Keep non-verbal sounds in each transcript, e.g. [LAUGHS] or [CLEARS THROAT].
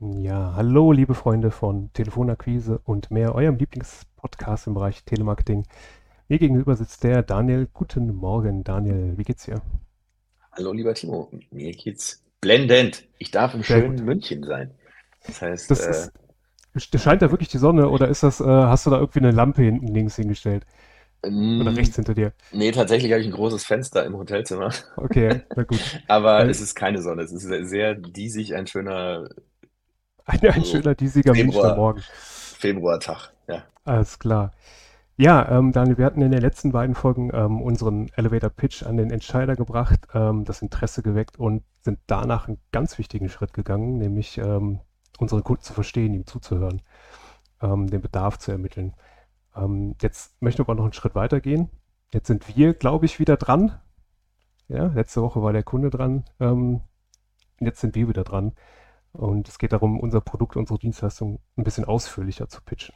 Ja, hallo liebe Freunde von Telefonakquise und mehr, eurem Lieblingspodcast im Bereich Telemarketing. Mir gegenüber sitzt der Daniel. Guten Morgen, Daniel. Wie geht's dir? Hallo lieber Timo, mir geht's blendend. Ich darf im Sehr schönen gut. München sein. Das heißt, Das äh, ist, scheint da wirklich die Sonne oder ist das, äh, hast du da irgendwie eine Lampe hinten links hingestellt oder ähm, rechts hinter dir? nee, tatsächlich habe ich ein großes Fenster im Hotelzimmer, Okay, na gut. [LAUGHS] aber Weil es ist keine Sonne. Es ist sehr, sehr diesig, ein schöner ein, ein so schöner, diesiger Februar, Morgen. Februartag. Ja. Alles klar. Ja, ähm, Daniel, wir hatten in den letzten beiden Folgen ähm, unseren Elevator Pitch an den Entscheider gebracht, ähm, das Interesse geweckt und sind danach einen ganz wichtigen Schritt gegangen, nämlich ähm, unsere Kunden zu verstehen, ihm zuzuhören, ähm, den Bedarf zu ermitteln. Ähm, jetzt möchten wir aber noch einen Schritt weiter gehen. Jetzt sind wir, glaube ich, wieder dran. Ja, letzte Woche war der Kunde dran. Ähm, jetzt sind wir wieder dran. Und es geht darum, unser Produkt, unsere Dienstleistung ein bisschen ausführlicher zu pitchen.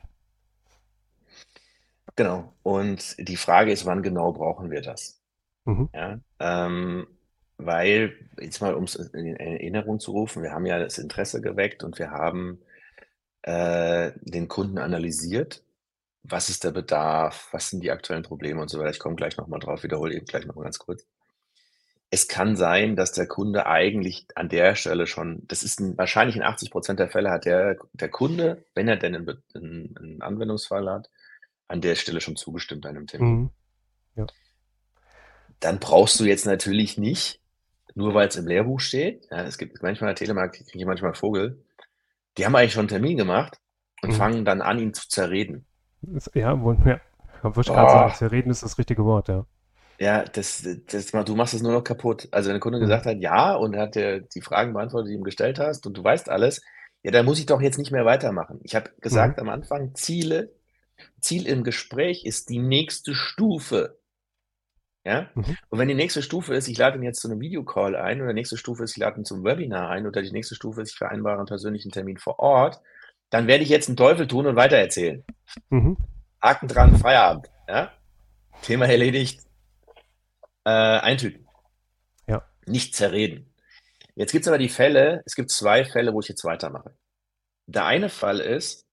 Genau. Und die Frage ist, wann genau brauchen wir das? Mhm. Ja, ähm, weil, jetzt mal um es in Erinnerung zu rufen, wir haben ja das Interesse geweckt und wir haben äh, den Kunden analysiert. Was ist der Bedarf? Was sind die aktuellen Probleme und so weiter? Ich komme gleich nochmal drauf, wiederhole eben gleich nochmal ganz kurz. Es kann sein, dass der Kunde eigentlich an der Stelle schon, das ist ein, wahrscheinlich in 80 Prozent der Fälle hat der, der Kunde, wenn er denn einen, einen Anwendungsfall hat, an der Stelle schon zugestimmt einem Termin. Mhm. Ja. Dann brauchst du jetzt natürlich nicht, nur weil es im Lehrbuch steht, ja, es gibt manchmal Telemark, kriege ich manchmal Vogel, die haben eigentlich schon einen Termin gemacht und Mhm. fangen dann an, ihn zu zerreden. Ist- Ja, wohl, ja. Ich wollte gerade sagen, Oh, zerreden ist das richtige Wort, ja. ja, das, das, du machst es nur noch kaputt. Also wenn der Kunde Mhm. gesagt hat, ja, und er hat dir die Fragen beantwortet, die du ihm gestellt hast, und du weißt alles, ja, dann muss ich doch jetzt nicht mehr weitermachen. Ich habe Mhm. gesagt am Anfang, Ziele, Ziel im Gespräch ist die nächste Stufe. Ja? Mhm. Und wenn die nächste Stufe ist, ich lade ihn jetzt zu einem Videocall ein, oder die nächste Stufe ist, ich lade ihn zum Webinar ein, oder die nächste Stufe ist, ich vereinbare einen persönlichen Termin vor Ort, dann werde ich jetzt einen Teufel tun und weitererzählen. Mhm. Haken dran, Feierabend. Ja? Thema erledigt, äh, eintüten, Ja. nicht zerreden. Jetzt gibt es aber die Fälle, es gibt zwei Fälle, wo ich jetzt weitermache. Der eine Fall ist,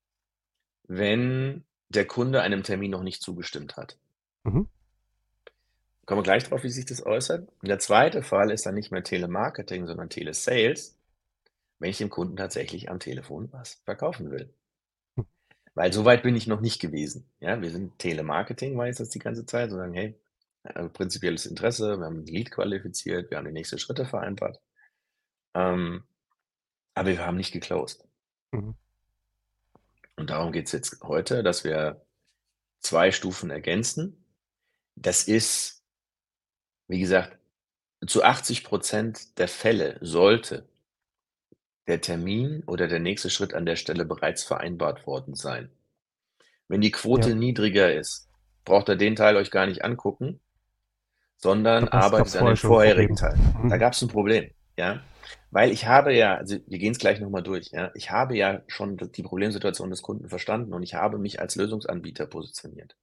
wenn der Kunde einem Termin noch nicht zugestimmt hat. Mhm. Kommen wir gleich drauf, wie sich das äußert. Und der zweite Fall ist dann nicht mehr Telemarketing, sondern Telesales, wenn ich dem Kunden tatsächlich am Telefon was verkaufen will. Mhm. Weil so weit bin ich noch nicht gewesen. Ja, wir sind Telemarketing, war jetzt das die ganze Zeit, und sagen, hey, äh, prinzipielles Interesse, wir haben ein Lead qualifiziert, wir haben die nächsten Schritte vereinbart. Ähm, aber wir haben nicht geclosed. Mhm. Und darum geht es jetzt heute, dass wir zwei Stufen ergänzen. Das ist, wie gesagt, zu 80 Prozent der Fälle sollte der Termin oder der nächste Schritt an der Stelle bereits vereinbart worden sein. Wenn die Quote Ja. niedriger ist, braucht ihr den Teil euch gar nicht angucken, sondern arbeitet an vorher schon ein vorherigen Problem. Teil. Da Mhm. gab es ein Problem, ja. Weil ich habe ja, also wir gehen es gleich nochmal durch, ja. Ich habe ja schon die Problemsituation des Kunden verstanden und ich habe mich als Lösungsanbieter positioniert.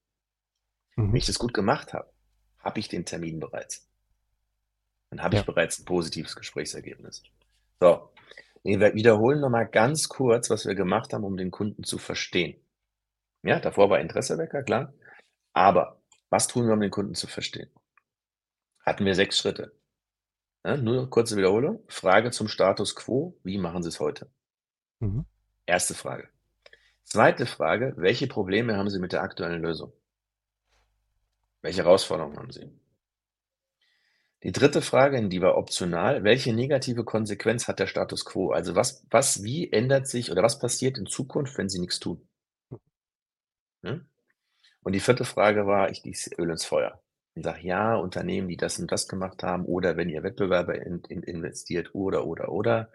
Wenn Mhm. ich das gut gemacht habe, habe ich den Termin bereits. Dann habe ich Ja. bereits ein positives Gesprächsergebnis. So, wir wiederholen nochmal ganz kurz, was wir gemacht haben, um den Kunden zu verstehen. Ja, davor war Interessewecker, klar. Aber was tun wir, um den Kunden zu verstehen? Hatten wir sechs Schritte. Ja, nur kurze Wiederholung. Frage zum Status quo. Wie machen Sie es heute? Mhm. Erste Frage. Zweite Frage. Welche Probleme haben Sie mit der aktuellen Lösung? Welche Herausforderungen haben Sie? Die dritte Frage, die war optional. Welche negative Konsequenz hat der Status quo? Also was, was, wie ändert sich oder was passiert in Zukunft, wenn Sie nichts tun? Ne? Und die vierte Frage war, ich gieße Öl ins Feuer und sage, ja, Unternehmen, die das und das gemacht haben, oder wenn ihr Wettbewerber in, in investiert, oder, oder, oder,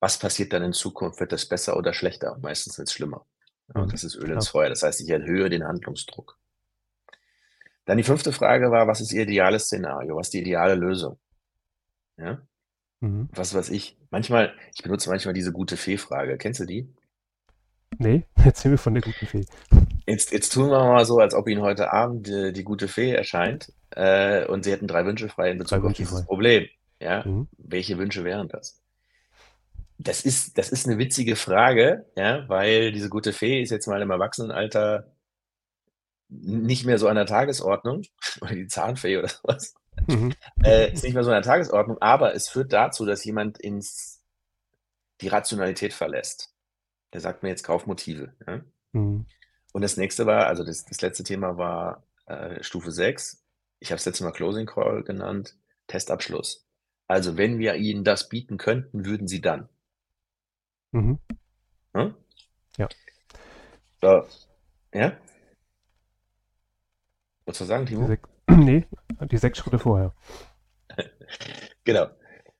was passiert dann in Zukunft? Wird das besser oder schlechter? Meistens wird es schlimmer. Ja, Mhm. und das ist Öl ins Feuer. Das heißt, ich erhöhe den Handlungsdruck. Dann die fünfte Frage war, was ist Ihr ideales Szenario? Was ist die ideale Lösung? Ja? Mhm. Was weiß ich. Manchmal, ich benutze manchmal diese gute Fee-Frage. Kennst du die? Nee, [LAUGHS] erzähl mir von der guten Fee. Jetzt, jetzt tun wir mal so, als ob Ihnen heute Abend äh, die gute Fee erscheint. äh, und Sie hätten drei Wünsche frei in Bezug Drei auf Wünsche dieses frei. Problem. Ja, Mhm. welche Wünsche wären das? Das ist, das ist eine witzige Frage, ja, weil diese gute Fee ist jetzt mal im Erwachsenenalter nicht mehr so an der Tagesordnung, [LAUGHS] oder die Zahnfee oder sowas, Mhm. äh, ist nicht mehr so an der Tagesordnung, aber es führt dazu, dass jemand ins, die Rationalität verlässt. Der sagt mir jetzt Kaufmotive. Ja? Mhm. Und das nächste war, also das, das letzte Thema war äh, Stufe 6. Ich habe es letztes Mal Closing Call genannt, Testabschluss. Also wenn wir Ihnen das bieten könnten, würden Sie dann. Mhm. Hm? Ja. So. Ja? Wolltest du sagen, Die Timo? sech- [CLEARS THROAT] nee, die sechs Schritte vorher. [LAUGHS] Genau.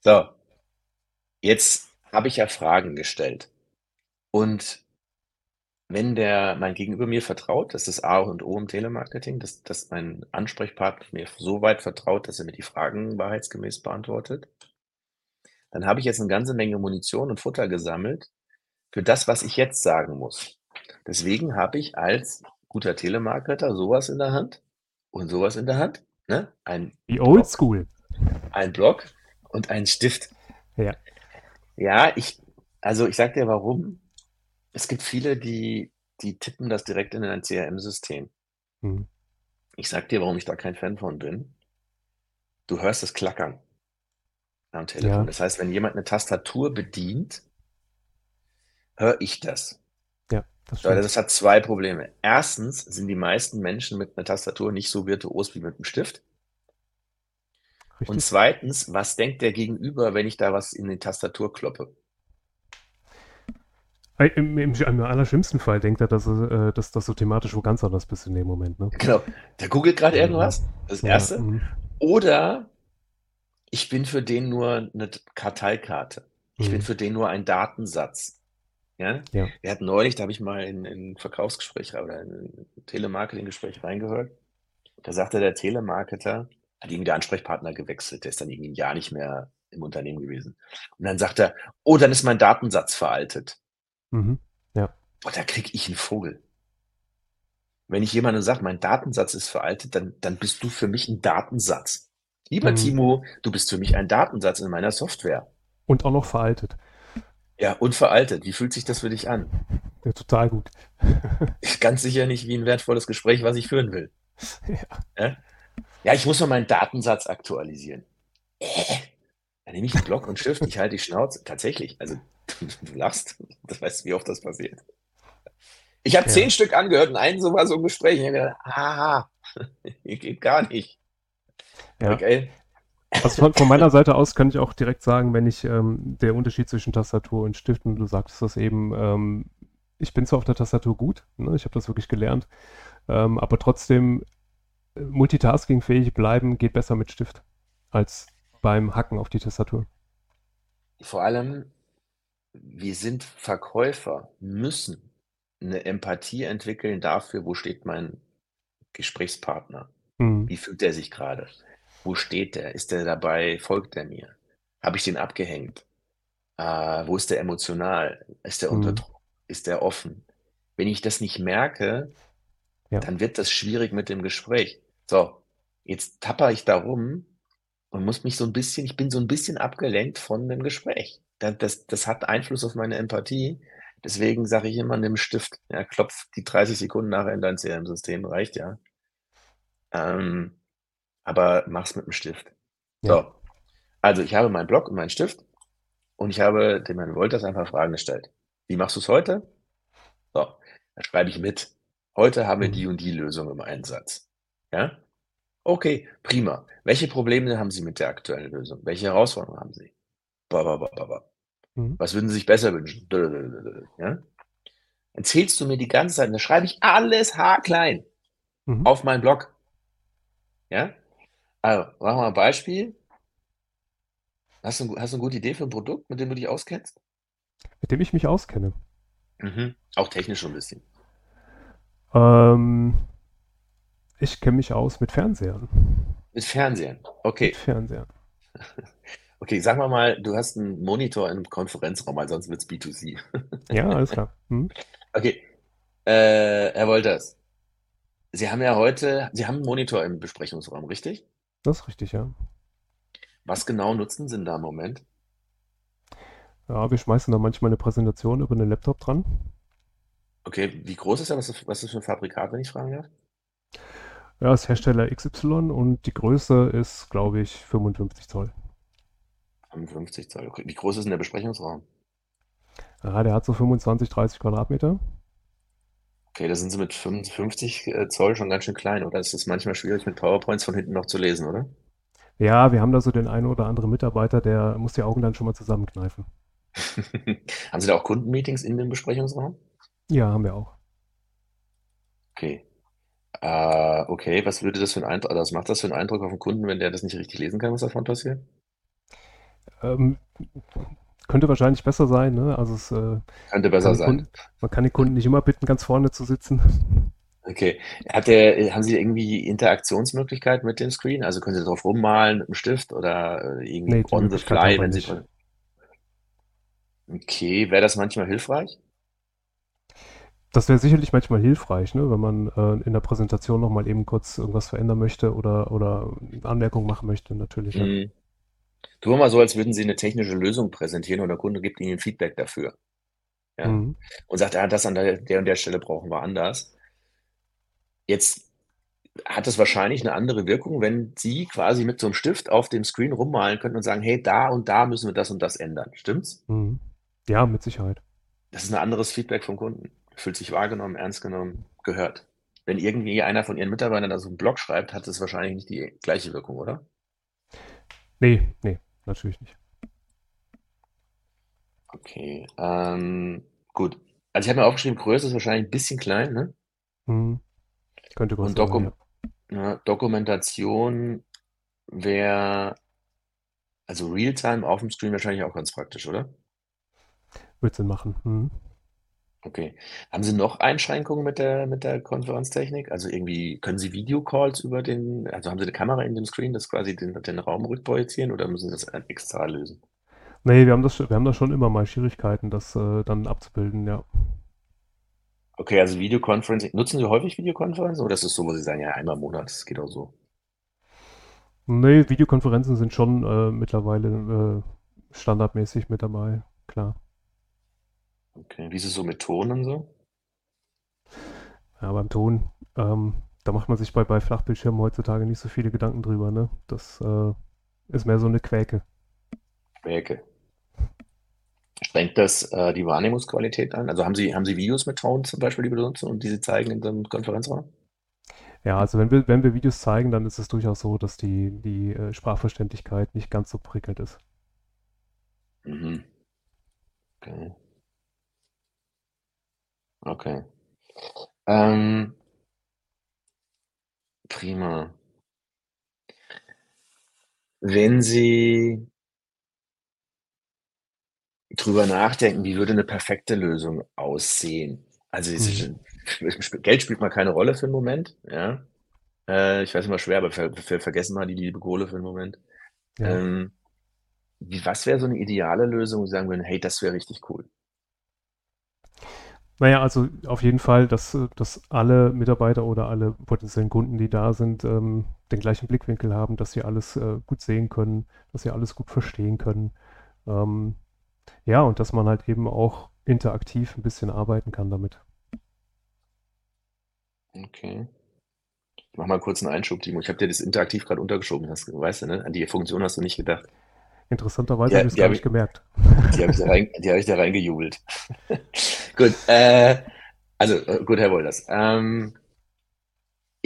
So. Jetzt habe ich ja Fragen gestellt. Und wenn der mein Gegenüber mir vertraut, das ist A und O im Telemarketing, dass, dass mein Ansprechpartner mir so weit vertraut, dass er mir die Fragen wahrheitsgemäß beantwortet, dann habe ich jetzt eine ganze Menge Munition und Futter gesammelt für das, was ich jetzt sagen muss. Deswegen habe ich als guter Telemarketer sowas in der Hand und sowas in der Hand. Ne? Ein Wie Block, oldschool. ein Block und ein Stift. Ja. Ja, ich, also ich sag dir warum. Es gibt viele, die, die tippen das direkt in ein CRM-System. Mhm. Ich sag dir, warum ich da kein Fan von bin. Du hörst das Klackern am Telefon. Ja. Das heißt, wenn jemand eine Tastatur bedient, höre ich das. Das So, stimmt. das hat zwei Probleme. Erstens sind die meisten Menschen mit einer Tastatur nicht so virtuos wie mit einem Stift. Und Richtig. zweitens, was denkt der Gegenüber, wenn ich da was in die Tastatur kloppe? Äh, Im, im, Im allerschlimmsten Fall denkt er, dass, äh, dass, dass du thematisch wo ganz anders bist in dem Moment. Ne? Genau, der googelt gerade irgendwas, das Ja, Erste. mhm. Oder ich bin für den nur eine Karteikarte. Ich bin Mhm. für den nur ein Datensatz. Ja? Ja. Wir hatten neulich, da habe ich mal in, in ein Verkaufsgespräch oder in ein Telemarketing-Gespräch reingehört. Da sagte der Telemarketer, hat irgendwie der Ansprechpartner gewechselt, der ist dann irgendwie ein Jahr nicht mehr im Unternehmen gewesen. Und dann sagt er, oh, dann ist mein Datensatz veraltet. Mhm. Ja. Boah, da krieg ich einen Vogel. Wenn ich jemandem sage, mein Datensatz ist veraltet, dann, dann bist du für mich ein Datensatz. Lieber Mhm. Timo, du bist für mich ein Datensatz in meiner Software. Und auch noch veraltet. Ja, und veraltet. Wie fühlt sich das für dich an? Ja, total gut. [LAUGHS] Ganz sicher nicht wie ein wertvolles Gespräch, was ich führen will. Ja. Ja, ja ich muss mal meinen Datensatz aktualisieren. Äh, dann nehme ich einen Block und Stift, ich halte die Schnauze. Tatsächlich, also du, du lachst, das weißt du, wie oft das passiert. Ich habe Ja. zehn Stück angehört und einen so war so ein Gespräch. Ich habe gedacht, aha, hier [LAUGHS] geht gar nicht. Ja. Okay. Also von, von meiner Seite aus kann ich auch direkt sagen, wenn ich ähm, der Unterschied zwischen Tastatur und Stift, und du sagtest das eben, ähm, ich bin zwar auf der Tastatur gut, ne, ich habe das wirklich gelernt, ähm, aber trotzdem äh, multitaskingfähig bleiben geht besser mit Stift als beim Hacken auf die Tastatur. Vor allem, wir sind Verkäufer, müssen eine Empathie entwickeln dafür, wo steht mein Gesprächspartner. Mhm. Wie fühlt er sich gerade? Wo steht der? Ist der dabei? Folgt er mir? Habe ich den abgehängt? Äh, wo ist der emotional? Ist der unter Mhm. Druck? Ist der offen? Wenn ich das nicht merke, Ja. dann wird das schwierig mit dem Gespräch. So, jetzt tapper ich da rum und muss mich so ein bisschen, ich bin so ein bisschen abgelenkt von dem Gespräch. Das, das, das hat Einfluss auf meine Empathie. Deswegen sage ich immer, nimm Stift. Ja, klopf die 30 Sekunden nachher in dein CRM-System, reicht ja. Ähm, aber mach's mit dem Stift. Ja. So. Also ich habe meinen Block und meinen Stift und ich habe dem Herrn Wolters einfach Fragen gestellt. Wie machst du es heute? So, da schreibe ich mit. Heute haben wir Mhm. die und die Lösung im Einsatz. Ja? Okay, prima. Welche Probleme haben Sie mit der aktuellen Lösung? Welche Herausforderungen haben Sie? Ba, ba, ba, ba, ba. Mhm. Was würden Sie sich besser wünschen? Ja? Erzählst du mir die ganze Zeit, da schreibe ich alles haarklein Mhm. auf meinen Blog. Ja? Also, machen wir mal ein Beispiel. Hast du, hast du eine gute Idee für ein Produkt, mit dem du dich auskennst? Mit dem ich mich auskenne. Mhm. Auch technisch schon ein bisschen. Ähm, ich kenne mich aus mit Fernsehern. Mit Fernsehen. Okay. Mit Fernsehern. [LAUGHS] Okay, sagen wir mal, du hast einen Monitor im Konferenzraum, weil sonst wird es B2C. Ja, alles klar. Mhm. [LAUGHS] Okay. Äh, Herr Wolters, Sie haben ja heute Sie haben 'n Monitor im Besprechungsraum, richtig? Das ist richtig, ja. Was genau nutzen Sie denn da im Moment? Ja, wir schmeißen da manchmal 'ne Präsentation über 'nen Laptop dran. Okay, wie groß ist? Was ist was ist das für 'n Fabrikat, wenn ich fragen darf? Ja, ist Hersteller XY und die Größe ist, glaube ich, 55 Zoll. 55 Zoll, okay. Wie groß ist denn der Besprechungsraum? Ja, der hat so 25, 30 Quadratmeter. Okay, da sind Sie mit 55, äh, Zoll schon ganz schön klein, oder? Es ist manchmal schwierig, mit PowerPoints von hinten noch zu lesen, oder? Ja, wir haben da so den einen oder anderen Mitarbeiter, der muss die Augen dann schon mal zusammenkneifen. [LAUGHS] Haben Sie da auch Kundenmeetings in dem Besprechungsraum? Ja, haben wir auch. Okay. Äh, okay, was würde das für 'n Eindr oder was macht das für 'n Eindruck auf 'n Kunden, wenn der das nicht richtig lesen kann, was da vorne passiert? Ähm, könnte wahrscheinlich besser sein, ne? Also, es, äh, Könnte besser sein. Kunden man kann den Kunden nicht immer bitten, ganz vorne zu sitzen. Okay. Hat der haben Sie irgendwie Interaktionsmöglichkeiten mit dem Screen? Also, können Sie drauf rummalen mit 'm Stift oder, äh, irgendwie Ne, die on the fly, wenn Sie nicht. dran Okay, wäre das manchmal hilfreich? Das wäre sicherlich manchmal hilfreich, ne, wenn man, äh, in der Präsentation noch mal eben kurz irgendwas verändern möchte oder oder Anmerkungen machen möchte, natürlich, ja. Tun wir mal so, als würden Sie 'ne technische Lösung präsentieren und der Kunde gibt Ihnen Feedback dafür. Ja? Mhm. Und sagt: „Ah, das an der der und der Stelle brauchen wir anders.“ Jetzt hat es wahrscheinlich 'ne andere Wirkung, wenn Sie quasi mit so 'nem Stift auf dem Screen rummalen könnten und sagen: „Hey, da und da müssen wir das und das ändern.“ Stimmt's? Mhm. Ja, mit Sicherheit. Das ist 'n anderes Feedback vom Kunden. Fühlt sich wahrgenommen, ernst genommen, gehört. Wenn irgendwie einer von Ihren Mitarbeitern da so 'n Blog schreibt, hat das wahrscheinlich nicht die gleiche Wirkung, oder? Ne, ne, natürlich nicht. Okay, ähm, gut. Also, ich habe mir aufgeschrieben, Größe ist wahrscheinlich 'n bisschen klein, ne? Mhm. Könnte Und größer sein, ja. ja, Dokumentation wäre also, Realtime aufm Screen wahrscheinlich auch ganz praktisch, oder? Würde Sinn machen, mhm. Okay. Haben Sie noch Einschränkungen mit der mit der Konferenztechnik? Also, irgendwie können Sie Videocalls über den also, haben Sie 'ne Kamera in dem Screen, das quasi den den Raum rückprojizieren oder müssen Sie das, extra lösen? Ne, wir haben das sch wir haben da schon immer mal Schwierigkeiten, das, äh, dann abzubilden, ja. Okay, also, Videoconferencing nutzen Sie häufig Videokonferenzen oder ist das so, wo Sie sagen: „Ja, einmal im Monat, das geht auch so?“ Ne, Videokonferenzen sind schon, äh, mittlerweile, äh, standardmäßig mit dabei, klar. Okay. Wie ist es so mit Ton und so? Ja, beim Ton, ähm, da macht man sich bei bei Flachbildschirmen heutzutage nicht so viele Gedanken drüber, ne? Das, äh, ist mehr so 'ne Quäke. Quäke. Schränkt das, äh, die Wahrnehmungsqualität ein? Also, haben Sie haben Sie Videos mit Ton zum Beispiel, die benutzen und die Sie zeigen in so 'nem Konferenzraum? Ja, also, wenn wir wenn wir Videos zeigen, dann ist es durchaus so, dass die die, äh, Sprachverständlichkeit nicht ganz so prickelnd ist. Mhm. Okay. Okay. Ähm Prima. Wenn Sie drüber nachdenken, wie würde 'ne perfekte Lösung aussehen? Also, es Mhm. Geld spielt mal keine Rolle für 'n Moment, ja? Äh, ich weiß immer schwer, aber ver ver vergessen wir die liebe Kohle für 'n Moment. Ja. Ähm, wie was wäre so 'ne ideale Lösung, wo Sie sagen würden: „Hey, das wäre richtig cool?“ Na ja, also, auf jeden Fall, dass dass alle Mitarbeiter oder alle potenziellen Kunden, die da sind, ähm, den gleichen Blickwinkel haben, dass sie alles, äh, gut sehen können, dass sie alles gut verstehen können. Ähm, ja, und dass man halt eben auch interaktiv 'n bisschen arbeiten kann damit. Okay. Ich mache mal kurz 'n Einschub, Timo. Ich habe dir das interaktiv grad untergeschoben, das weißt du, ne? An die Funktion hast du nicht gedacht. Interessanterweise habe Ja, ich's die gar habe nicht ich gemerkt. die habe ich habe ich da reingejubelt. [LAUGHS] Gut, äh, also, äh, gut, Herr Wohlers. Ähm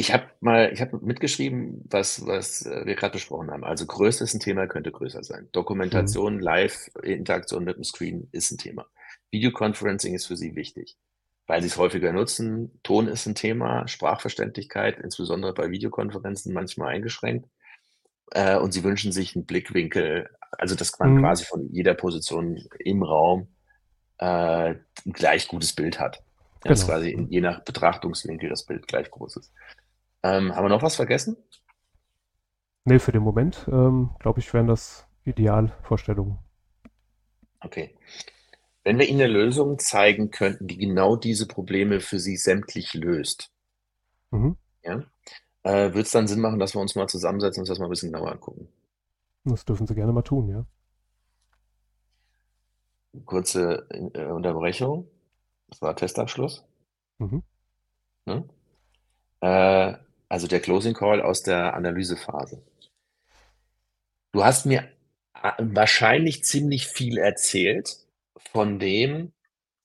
ich habe mal ich habe mitgeschrieben, was was, äh, wir grad besprochen haben. Also, Größe ist 'n Thema, könnte größer sein. Mhm. Dokumentation, Live-Interaktion mit 'm Screen ist 'n Thema. Videoconferencing ist für Sie wichtig, weil Sie's häufiger nutzen. Ton ist 'n Thema, Sprachverständlichkeit, insbesondere bei Videokonferenzen manchmal eingeschränkt. Äh, und Sie wünschen sich 'n Blickwinkel, also, dass man Mhm. quasi von jeder Position im Raum, äh, 'n gleich gutes Bild hat. Ja, dass Genau, quasi in je nach Betrachtungswinkel das Bild gleich groß ist. Ähm, haben wir noch was vergessen? Ne, für den Moment, ähm, glaube ich, wären das Idealvorstellungen. Okay. Wenn wir Ihnen 'ne Lösung zeigen könnten, die genau diese Probleme für Sie sämtlich löst Mhm. Ja? Äh, Wird es dann Sinn machen, dass wir uns mal zusammensetzen und uns das mal ein bisschen genauer angucken? Das dürfen Sie gerne mal tun, ja. Kurze äh, Unterbrechung. Das war Testabschluss. Mhm. Ne? Äh, also der Closing Call aus der Analysephase. Du hast mir äh, wahrscheinlich ziemlich viel erzählt von dem,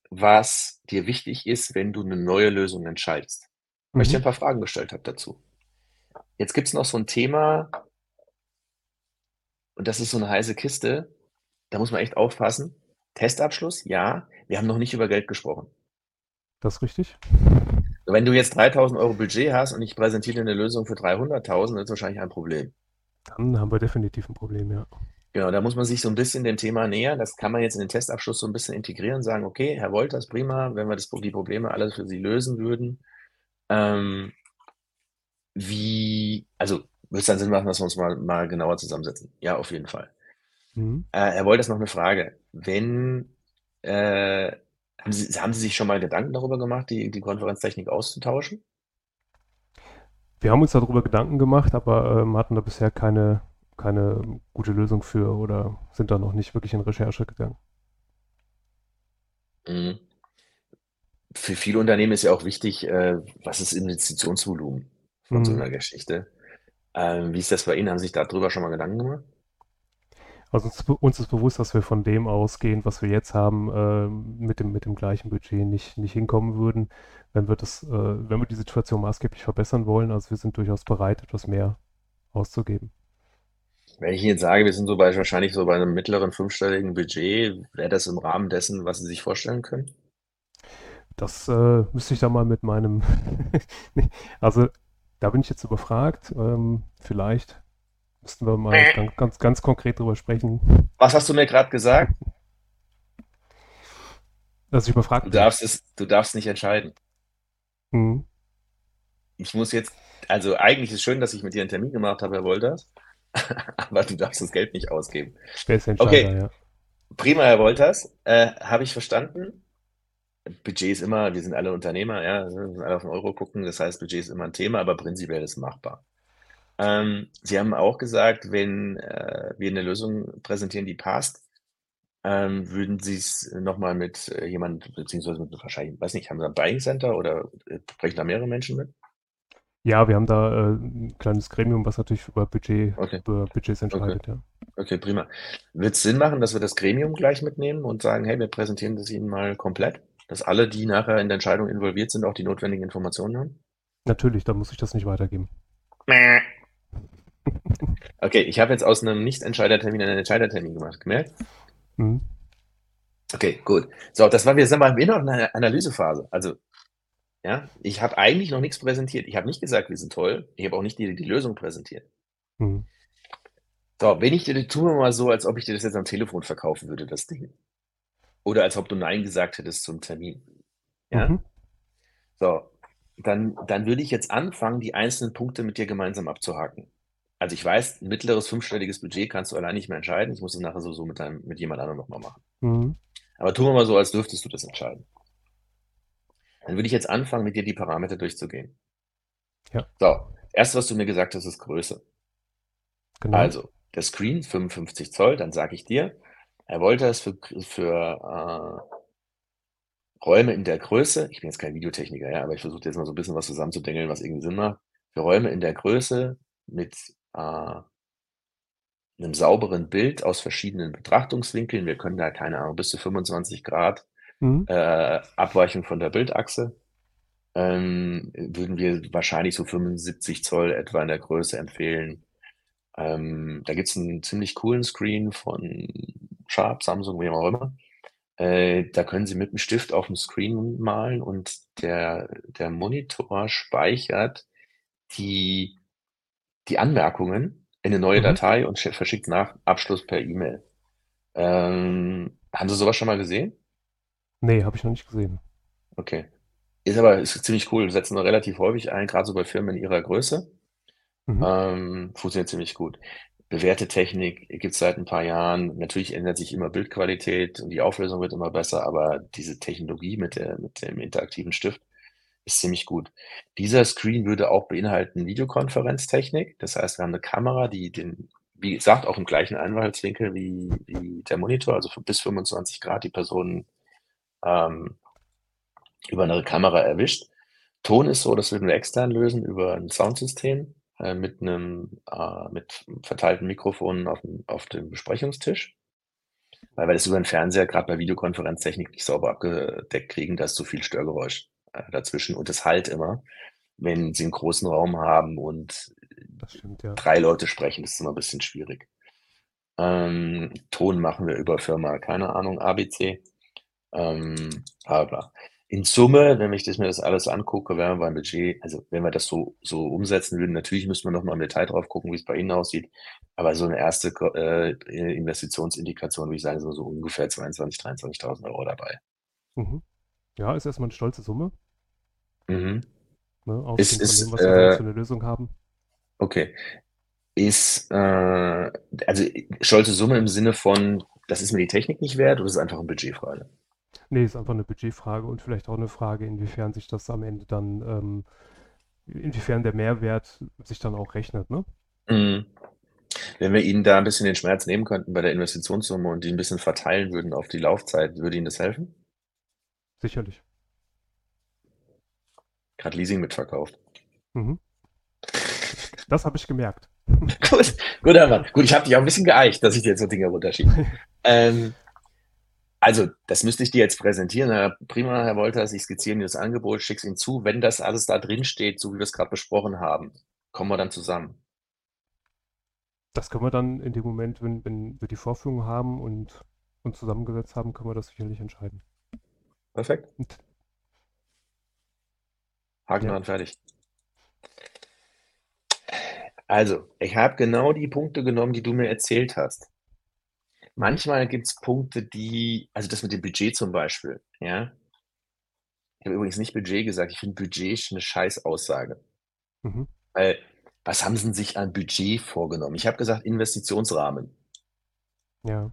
was dir wichtig ist, wenn du eine neue Lösung entscheidest. Weil ich dir Mhm. ein paar Fragen gestellt habe dazu. Jetzt gibt es noch so ein Thema, und das ist so eine heiße Kiste, da muss man echt aufpassen. Testabschluss, ja, wir haben noch nicht über Geld gesprochen. Das ist richtig. Wenn du jetzt 3.000 Euro Budget hast und ich präsentiere dir eine Lösung für 300.000, ist wahrscheinlich ein Problem. Dann haben wir definitiv ein Problem, ja. Genau, da muss man sich so ein bisschen dem Thema nähern. Das kann man jetzt in den Testabschluss so ein bisschen integrieren und sagen, okay, Herr Wolters, prima, wenn wir das, die Probleme alle für Sie lösen würden. Ähm, wie, also würde es dann Sinn machen, dass wir uns mal, mal genauer zusammensetzen? Ja, auf jeden Fall. Mhm. Äh, Herr Wolters, noch eine Frage. Wenn, äh, haben Sie, haben Sie sich schon mal Gedanken darüber gemacht, die, die Konferenztechnik auszutauschen? Wir haben uns darüber Gedanken gemacht, aber ähm, hatten da bisher keine, keine gute Lösung für oder sind da noch nicht wirklich in Recherche gegangen. Mhm. Für viele Unternehmen ist ja auch wichtig, äh, was ist Investitionsvolumen von so Mhm. einer Geschichte. Ähm, wie ist das bei Ihnen? Haben Sie sich darüber schon mal Gedanken gemacht? Also uns, uns ist bewusst, dass wir von dem ausgehen, was wir jetzt haben, ähm, mit dem, mit dem gleichen Budget nicht, nicht hinkommen würden, wenn wir das, äh, wenn wir die Situation maßgeblich verbessern wollen. Also wir sind durchaus bereit, etwas mehr auszugeben. Wenn ich jetzt sage, wir sind so bei wahrscheinlich so bei einem mittleren fünfstelligen Budget, wäre das im Rahmen dessen, was Sie sich vorstellen können? Das äh, müsste ich da mal mit meinem, [LAUGHS] also da bin ich jetzt überfragt. Ähm, vielleicht müssten wir mal ganz, ganz, ganz konkret drüber sprechen. Was hast du mir gerade gesagt? Dass ich überfragt Du darfst es, du darfst nicht entscheiden. Mhm. Ich muss jetzt, also eigentlich ist schön, dass ich mit dir einen Termin gemacht habe, Herr Wolters, [LAUGHS] aber du darfst das Geld nicht ausgeben. Okay. ja. Prima, Herr Wolters, äh, habe ich verstanden. Budget ist immer, wir sind alle Unternehmer, ja, wir müssen alle auf den Euro gucken, das heißt, Budget ist immer ein Thema, aber prinzipiell ist es machbar. Ähm, Sie haben auch gesagt, wenn äh, wir eine Lösung präsentieren, die passt, ähm, würden Sie es nochmal mit äh, jemand, beziehungsweise mit wahrscheinlich, weiß nicht, haben Sie ein Buying Center oder äh, sprechen da mehrere Menschen mit? Ja, wir haben da äh, ein kleines Gremium, was natürlich über Budget, Okay. über Budgets entscheidet, ja. Okay, prima. Wird es Sinn machen, dass wir das Gremium gleich mitnehmen und sagen, hey, wir präsentieren das Ihnen mal komplett, dass alle, die nachher in der Entscheidung involviert sind, auch die notwendigen Informationen haben? Natürlich, da muss ich das nicht weitergeben. Okay, ich habe jetzt aus einem Nicht-Entscheidertermin einen Entscheidertermin gemacht, gemerkt? Mhm. Okay, gut. So, das war, wir sind mal immer noch in einer Analysephase. Also, ja, ich habe eigentlich noch nichts präsentiert. Ich habe nicht gesagt, wir sind toll. Ich habe auch nicht die, die Lösung präsentiert. Mhm. So, wenn ich dir, tun wir mal so, als ob ich dir das jetzt am Telefon verkaufen würde, das Ding. Oder als ob du Nein gesagt hättest zum Termin. Ja? Mhm. So, dann, dann würde ich jetzt anfangen, die einzelnen Punkte mit dir gemeinsam abzuhaken. Also ich weiß, ein mittleres fünfstelliges Budget kannst du allein nicht mehr entscheiden. Ich muss es nachher sowieso mit, deinem, mit jemand anderem nochmal machen. Mhm. Aber tun wir mal so, als dürftest du das entscheiden. Dann würde ich jetzt anfangen, mit dir die Parameter durchzugehen. Ja. So, das erste, was du mir gesagt hast, ist Größe. Genau. Also, der Screen 55 Zoll, dann sage ich dir, er wollte es für, für äh, Räume in der Größe, ich bin jetzt kein Videotechniker, ja, aber ich versuche jetzt mal so ein bisschen was zusammenzudengeln, was irgendwie Sinn macht. Für Räume in der Größe mit äh, einem sauberen Bild aus verschiedenen Betrachtungswinkeln. Wir können da, keine Ahnung, bis zu 25 Grad Mhm. äh, Abweichung von der Bildachse. Ähm, würden wir wahrscheinlich so 75 Zoll etwa in der Größe empfehlen. Ähm, da gibt es einen ziemlich coolen Screen von Sharp, Samsung, wie auch immer. Äh, da können Sie mit dem Stift auf dem Screen malen und der, der Monitor speichert die, die Anmerkungen in eine neue Mhm. Datei und sch- verschickt nach Abschluss per E-Mail. Ähm, haben Sie sowas schon mal gesehen? Nee, habe ich noch nicht gesehen. Okay. Ist aber ist ziemlich cool. Setzen wir relativ häufig ein, gerade so bei Firmen in ihrer Größe. Mhm. Ähm, funktioniert ziemlich gut. Bewährte Technik gibt es seit ein paar Jahren. Natürlich ändert sich immer Bildqualität und die Auflösung wird immer besser, aber diese Technologie mit, der, mit dem interaktiven Stift ist ziemlich gut. Dieser Screen würde auch beinhalten Videokonferenztechnik. Das heißt, wir haben eine Kamera, die den wie gesagt, auch im gleichen Einwahlswinkel wie wie der Monitor, also bis 25 Grad die Person, ähm, über 'ne Kamera erwischt. Ton ist so, das würden wir extern lösen über 'n Soundsystem, äh, mit 'nem äh, mit verteilten Mikrofonen aufm auf dem Besprechungstisch. Weil wir das über 'n Fernseher grad bei Videokonferenztechnik nicht sauber abgedeckt kriegen, da ist zu viel Störgeräusch, dazwischen und es hallt immer, wenn Sie 'n großen Raum haben und stimmt, ja. 3 Leute sprechen, das ist immer 'n bisschen schwierig. Ähm, Ton machen wir über Firma, keine Ahnung, ABC, ähm, bla. In Summe, wenn ich das mir das alles angucke, wären wir beim Budget also, wenn wir das so so umsetzen würden natürlich müssten wir noch mal im Detail drauf gucken, wie's bei Ihnen aussieht, aber so 'ne erste äh, äh, Investitionsindikation würde ich sagen, sind so ungefähr 22.000, 23.000 € dabei. Mhm. Ja, ist erst mal 'ne stolze Summe. Mhm. Ne, Ist ausgehend von dem, ist, was wir äh für 'ne Lösung haben. Okay. Ist, äh also, stolze Summe im Sinne von, das ist mir die Technik nicht wert oder ist es einfach 'ne Budgetfrage? Ne, ist einfach 'ne Budgetfrage und vielleicht auch 'ne Frage, inwiefern sich das am Ende dann, ähm inwiefern der Mehrwert sich dann auch rechnet, ne? Mhm. Wenn wir Ihnen da 'n bisschen den Schmerz nehmen könnten bei der Investitionssumme und die 'n bisschen verteilen würden auf die Laufzeit, würde Ihnen das helfen? Sicherlich. Grad Leasing mitverkauft. Mhm. Das habe ich gemerkt. [LAUGHS] Gut, guter Mann. Gut, ich habe dich auch 'n bisschen geeicht, dass ich dir jetzt so Dinge runterschiebe. [LAUGHS] Ähm, also, das müsste ich dir jetzt präsentieren. Ja, prima, Herr Wolters, ich skizziere Ihnen das Angebot, schicke es Ihnen zu. Wenn das alles da drin steht, so wie wir's grad besprochen haben, kommen wir dann zusammen? Das können wir dann in dem Moment, wenn wenn wir die Vorführung haben und uns zusammengesetzt haben, können wir das sicherlich entscheiden. Perfekt. Und Haken Ja. dran, fertig. Also, ich habe genau die Punkte genommen, die du mir erzählt hast. Manchmal gibt's Punkte, die also, das mit dem Budget zum Beispiel, ja? Ich habe übrigens nicht Budget gesagt, ich finde Budget ist 'ne Scheißaussage. Mhm. Weil, was haben Sie sich an Budget vorgenommen? Ich habe gesagt Investitionsrahmen. Ja.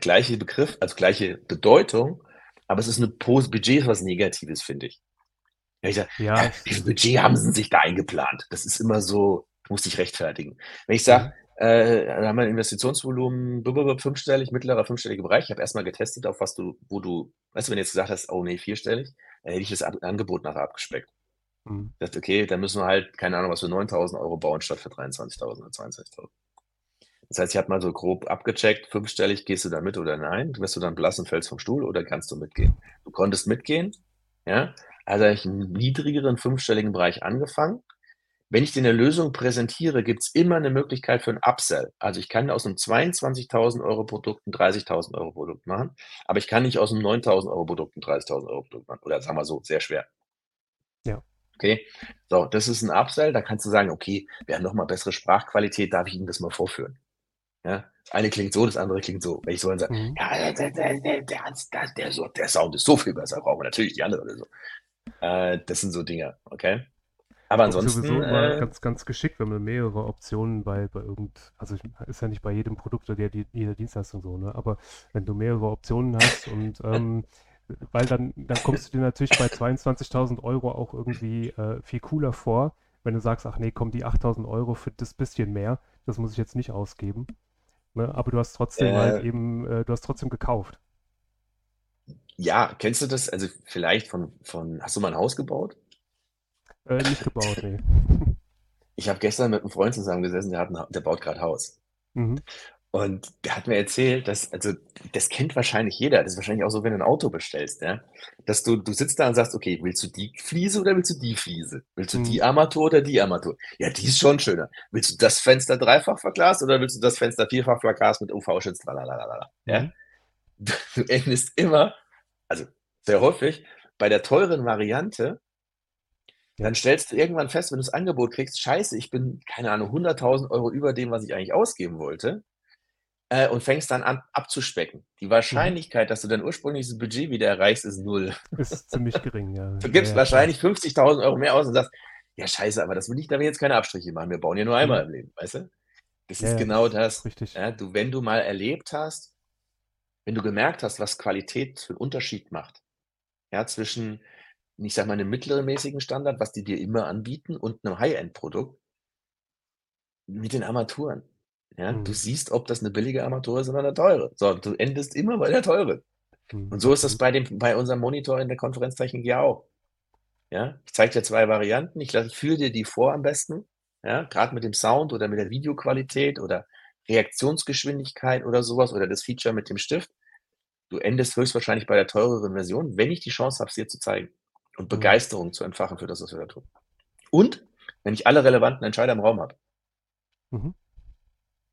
Gleiche Begriff, also, gleiche Bedeutung, aber es ist 'ne pos Budget ist was Negatives, finde ich. Ich sage: Ja, „Ja, wie viel Budget haben Sie sich da eingeplant?“ Das ist immer so musst dich rechtfertigen. Wenn ich sage, Mhm. äh, wir haben ein Investitionsvolumen fünfstellig, mittlerer fünfstelliger Bereich. Ich habe erst mal getestet, auf was du wo du weißt du, wenn du jetzt gesagt hast: „Oh ne, vierstellig“, dann hätte ich das An Angebot nachher abgespeckt. Mhm. Gesagt: „Okay, dann müssen wir halt, keine Ahnung, was für 9.000 € bauen statt für 23.000 oder 22.000.“ Das heißt, ich habe mal so grob abgecheckt, fünfstellig, gehst du da mit oder nein? Wirst du dann blass und fällst vom Stuhl oder kannst du mitgehen? Du konntest mitgehen, ja? Also, habe ich im niedrigeren fünfstelligen Bereich angefangen. Wenn ich dir 'ne Lösung präsentiere, gibt's immer 'ne Möglichkeit für 'n Upsell. Also, ich kann aus 'nem 22.000 € Produkt 'n 30.000 € Produkt machen, aber ich kann nicht aus 'nem 9.000 € Produkt 'n 30.000 € Produkt machen oder sagen wir so, sehr schwer. Ja. Okay? So, das ist 'n Upsell, da kannst du sagen: „Okay, wir haben noch mal bessere Sprachqualität, darf ich Ihnen das mal vorführen?“ Ja? Das eine klingt so, das andere klingt so. Wenn ich so dann sage: Mhm. „Ja, der der der der so Sound ist so viel besser, brauchen wir natürlich die andere Lösung.“ Äh, das sind so Dinge, okay? Aber So ansonsten, sowieso immer äh ganz ganz geschickt, wenn man mehrere Optionen bei bei irgend also, ich ist ja nicht bei jedem Produkt oder die jeder Dienstleistung so, ne? Aber wenn du mehrere Optionen hast und, [LAUGHS] ähm weil dann dann kommst du dir natürlich bei 22.000 € auch irgendwie, äh, viel cooler vor, wenn du sagst: „Ach ne, komm, die 8.000 € für das bisschen mehr, das muss ich jetzt nicht ausgeben.“ Ne? Aber du hast trotzdem halt Äh eben äh, du hast trotzdem gekauft. Ja, kennst du das? Also, vielleicht von von hast du mal 'n Haus gebaut? Äh, nicht gebaut, ne. [LAUGHS] Ich habe gestern mit 'nem Freund zusammengesessen, der hat 'n Ha der baut grad Haus. Mhm. Und der hat mir erzählt, dass also, das kennt wahrscheinlich jeder. Das ist wahrscheinlich auch so, wenn du 'n Auto bestellst, ja? Dass du du sitzt da und sagst: „Okay, willst du die Fliese oder willst du die Fliese? Willst du die Mhm. Armatur oder die Armatur? Ja, die ist schon schöner. Willst du das Fenster dreifach verglast oder willst du das Fenster vierfach verglast mit UV-Schutz, tralalala?“ Ja? Mhm. Du du [LAUGHS] endest immer also, sehr häufig bei der teuren Variante Ja. dann stellst du irgendwann fest, wenn du's Angebot kriegst: „Scheiße, ich bin, keine Ahnung, 100.000 € über dem, was ich eigentlich ausgeben wollte“, äh, und fängst dann an abzuspecken. Die Mhm. Wahrscheinlichkeit, dass du dein ursprüngliches Budget wieder erreichst, ist 0. Ist ziemlich gering, ja. Du Ja, gibst ja, wahrscheinlich 50.000 € mehr aus und sagst: „Ja, scheiße, aber das will ich da will jetzt keine Abstriche machen. Wir bauen ja nur einmal Mhm. im Leben“, weißt du? Das Ja, ist ja, genau das das, richtig. ja? Du wenn du mal erlebt hast wenn du gemerkt hast, was Qualität für 'n Unterschied macht, ja, zwischen ich sage mal, einem mittelmäßigen Standard, was die dir immer anbieten und einem High-End-Produkt mit den Armaturen. Ja, du Mhm. siehst, ob das 'ne billige Armatur ist oder 'ne teure. So, du endest immer bei der teuren. Mhm, Und so ist das absolut. bei dem bei unserem Monitor in der Konferenztechnik ja auch. Ja, ich zeige dir 2 Varianten. Ich ich führe dir die vor am besten, ja, grad mit dem Sound oder mit der Videoqualität oder Reaktionsgeschwindigkeit oder so was oder das Feature mit dem Stift. Du endest höchstwahrscheinlich bei der teureren Version, wenn ich die Chance habe, es dir zu zeigen und Mhm. Begeisterung zu entfachen für das, was wir da tun. Und wenn ich alle relevanten Entscheider im Raum habe. Mhm.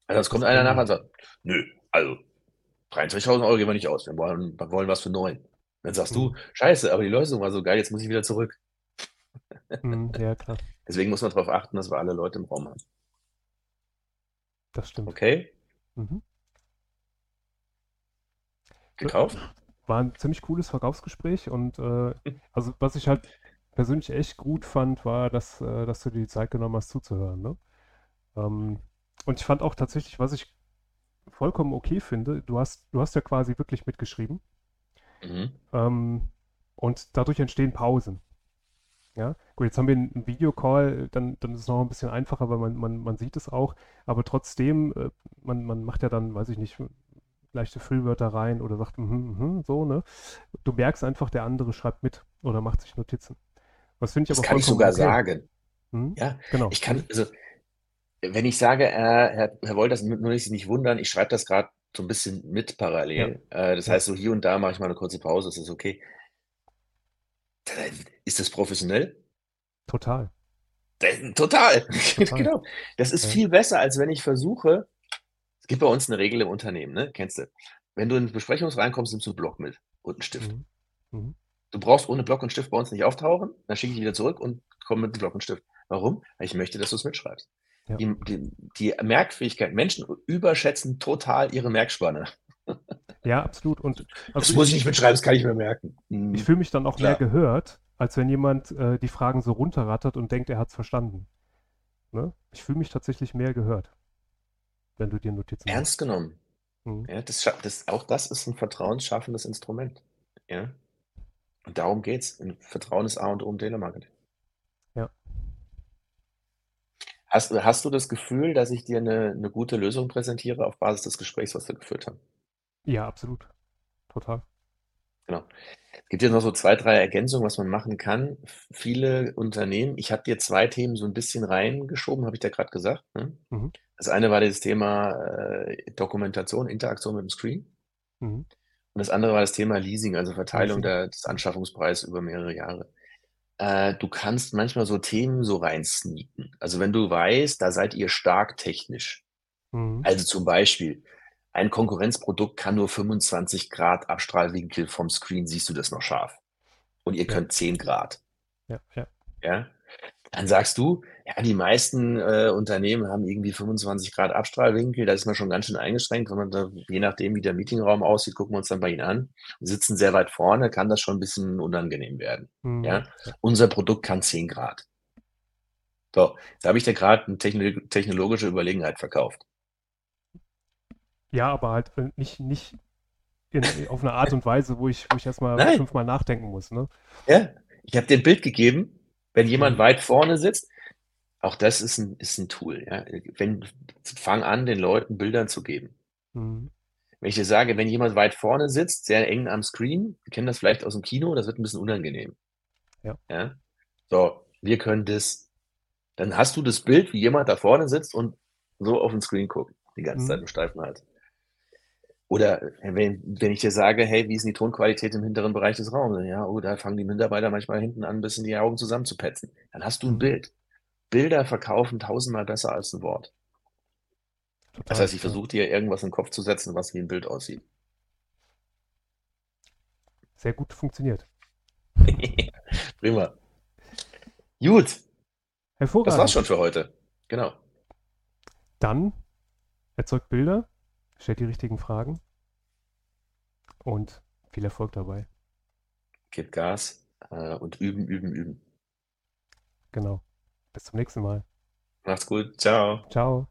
Also, es kommt einer Premium. und sagt: „Nö, also 23.000 € geben wir nicht aus. Wir wollen wir wollen was für 9.000.“ Dann sagst du: Mhm. „Scheiße, aber die Lösung war so geil, jetzt muss ich wieder zurück.“ Mhm, ja klar. [LAUGHS] Deswegen muss man drauf achten, dass wir alle Leute im Raum haben. Das stimmt. Okay? Mhm. Gekauft? war 'n ziemlich cooles Verkaufsgespräch und, äh, [LAUGHS] also, was ich halt persönlich echt gut fand, war, dass äh, dass du dir die Zeit genommen hast zuzuhören, ne? Ähm, und ich fand auch tatsächlich, was ich vollkommen okay finde, du hast du hast ja quasi wirklich mitgeschrieben. Mhm. Ähm, und dadurch entstehen Pausen. Ja, gut, jetzt haben wir 'n Videocall, dann dann ist es noch 'n bisschen einfacher, weil man man man sieht es auch, aber trotzdem, äh, man man macht ja dann, weiß ich nicht, leichte Füllwörter rein oder sagt: „Mhm, mhm“, so, ne? Du merkst einfach, der andere schreibt mit oder macht sich Notizen. Das finde ich Das aber kann ich sogar okay. sagen. Mhm, Ja, genau. ich kann also, wenn ich sage, äh, Herr Herr Wolters, nur nicht nicht wundern, ich schreibe das grad so 'n bisschen mit Ja. parallel. Äh, das Ja. heißt, so hier und da mache ich mal 'ne kurze Pause, ist das okay? Ist das professionell? Total. Total, [LAUGHS] Total. genau. Das ist Ja. viel besser, als wenn ich versuche es gibt bei uns 'ne Regel im Unternehmen, ne, kennst du. Wenn du in Besprechung reinkommst, nimmst du 'n Block mit und 'n Stift. Mhm. Mhm. Du brauchst ohne Block und Stift bei uns nicht auftauchen, dann schicke ich dich wieder zurück und komme mit Block und Stift. Warum? Weil ich möchte, dass du's mitschreibst. Ja. Die die die Merkfähigkeit Menschen überschätzen total ihre Merkspanne. Ja, absolut und „Das also, muss ich ich nicht mitschreiben, das kann ich mir merken.“ ich Mhm, fühle mich dann auch mehr klar. gehört, als wenn jemand, äh, die Fragen so runterrattert und denkt, er hat's verstanden, ne? Ich fühle mich tatsächlich mehr gehört wenn du dir Notizen machst. Ernst genommen. Mhm. Ja, das das auch das ist 'n vertrauensschaffendes Instrument, ja? Und darum geht's. Und Vertrauen ist A und O im Telemarketing. Ja. Hast du hast du das Gefühl, dass ich dir 'ne 'ne gute Lösung präsentiere auf Basis des Gesprächs, was wir geführt haben? Ja, absolut. Total. Genau. Gibt ja noch so 2, 3 Ergänzungen, was man machen kann. Viele Unternehmen ich habe dir 2 Themen so 'n bisschen reingeschoben, habe ich dir grad gesagt, ne? Mhm. Das eine war dieses Thema, äh, Dokumentation, Interaktion mit'm Screen. Mhm. Und das andere war das Thema Leasing, also Verteilung der des. Anschaffungspreises über mehrere Jahre. Äh, du kannst manchmal so Themen so rein sneaken. Also, wenn du weißt, da seid ihr stark technisch. Mhm. Also, zum Beispiel, ein Konkurrenzprodukt kann nur 25° Abstrahlwinkel vom Screen siehst du das noch scharf. Und ihr könnt 10°. Ja, ja. Ja? Dann sagst du: „Ja, die meisten, äh, Unternehmen haben irgendwie 25° Abstrahlwinkel, da ist man schon ganz schön eingeschränkt, wenn man da je nachdem, wie der Meetingraum aussieht, gucken wir uns dann bei Ihnen an. Wir sitzen sehr weit vorne, kann das schon 'n bisschen unangenehm werden, Mhm. ja? Unser Produkt kann 10°.“ So, jetzt habe ich dir grad 'ne techno technologische Überlegenheit verkauft. Ja, aber halt, äh, nicht nicht in auf 'ne Art und Weise, wo ich wo ich erst mal Nein. fünfmal nachdenken muss, ne? Ja, ich habe dir 'n Bild gegeben, wenn jemand Mhm. weit vorne sitzt auch das ist 'n ist 'n Tool, ja? Wenn fang an, den Leuten Bilder zu geben. Mhm. Wenn ich dir sage, wenn jemand weit vorne sitzt, sehr eng am Screen, wir kennen das vielleicht aus'm Kino, das wird 'n bisschen unangenehm. Ja. Ja? So, wir können das. Dann hast du das Bild, wie jemand da vorne sitzt und so auf 'n Screen guckt, die ganze Zeit Mhm. mit steifem Hals. Oder wenn wenn ich dir sage: „Hey, wie ist die Tonqualität im hinteren Bereich des Raumes?“ „Ja, oh, da fangen die Mitarbeiter manchmal hinten an, 'n bisschen die Augen zusammenzupetzen.“ Dann hast du 'n Mhm. Bild. Bilder verkaufen tausendmal besser als 'n Wort. Das heißt, ich versuche dir irgendwas in 'n Kopf zu setzen, was wie 'n Bild aussieht. Sehr gut funktioniert. [LAUGHS] Prima. Gut. Das war's schon Hervorragend. für heute. Genau. Dann erzeugt Bilder, stellt die richtigen Fragen und viel Erfolg dabei. Gebt Gas, äh, und üben, üben, üben. Genau. Bis zum nächsten Mal. Macht's gut. Tschau. Tschau.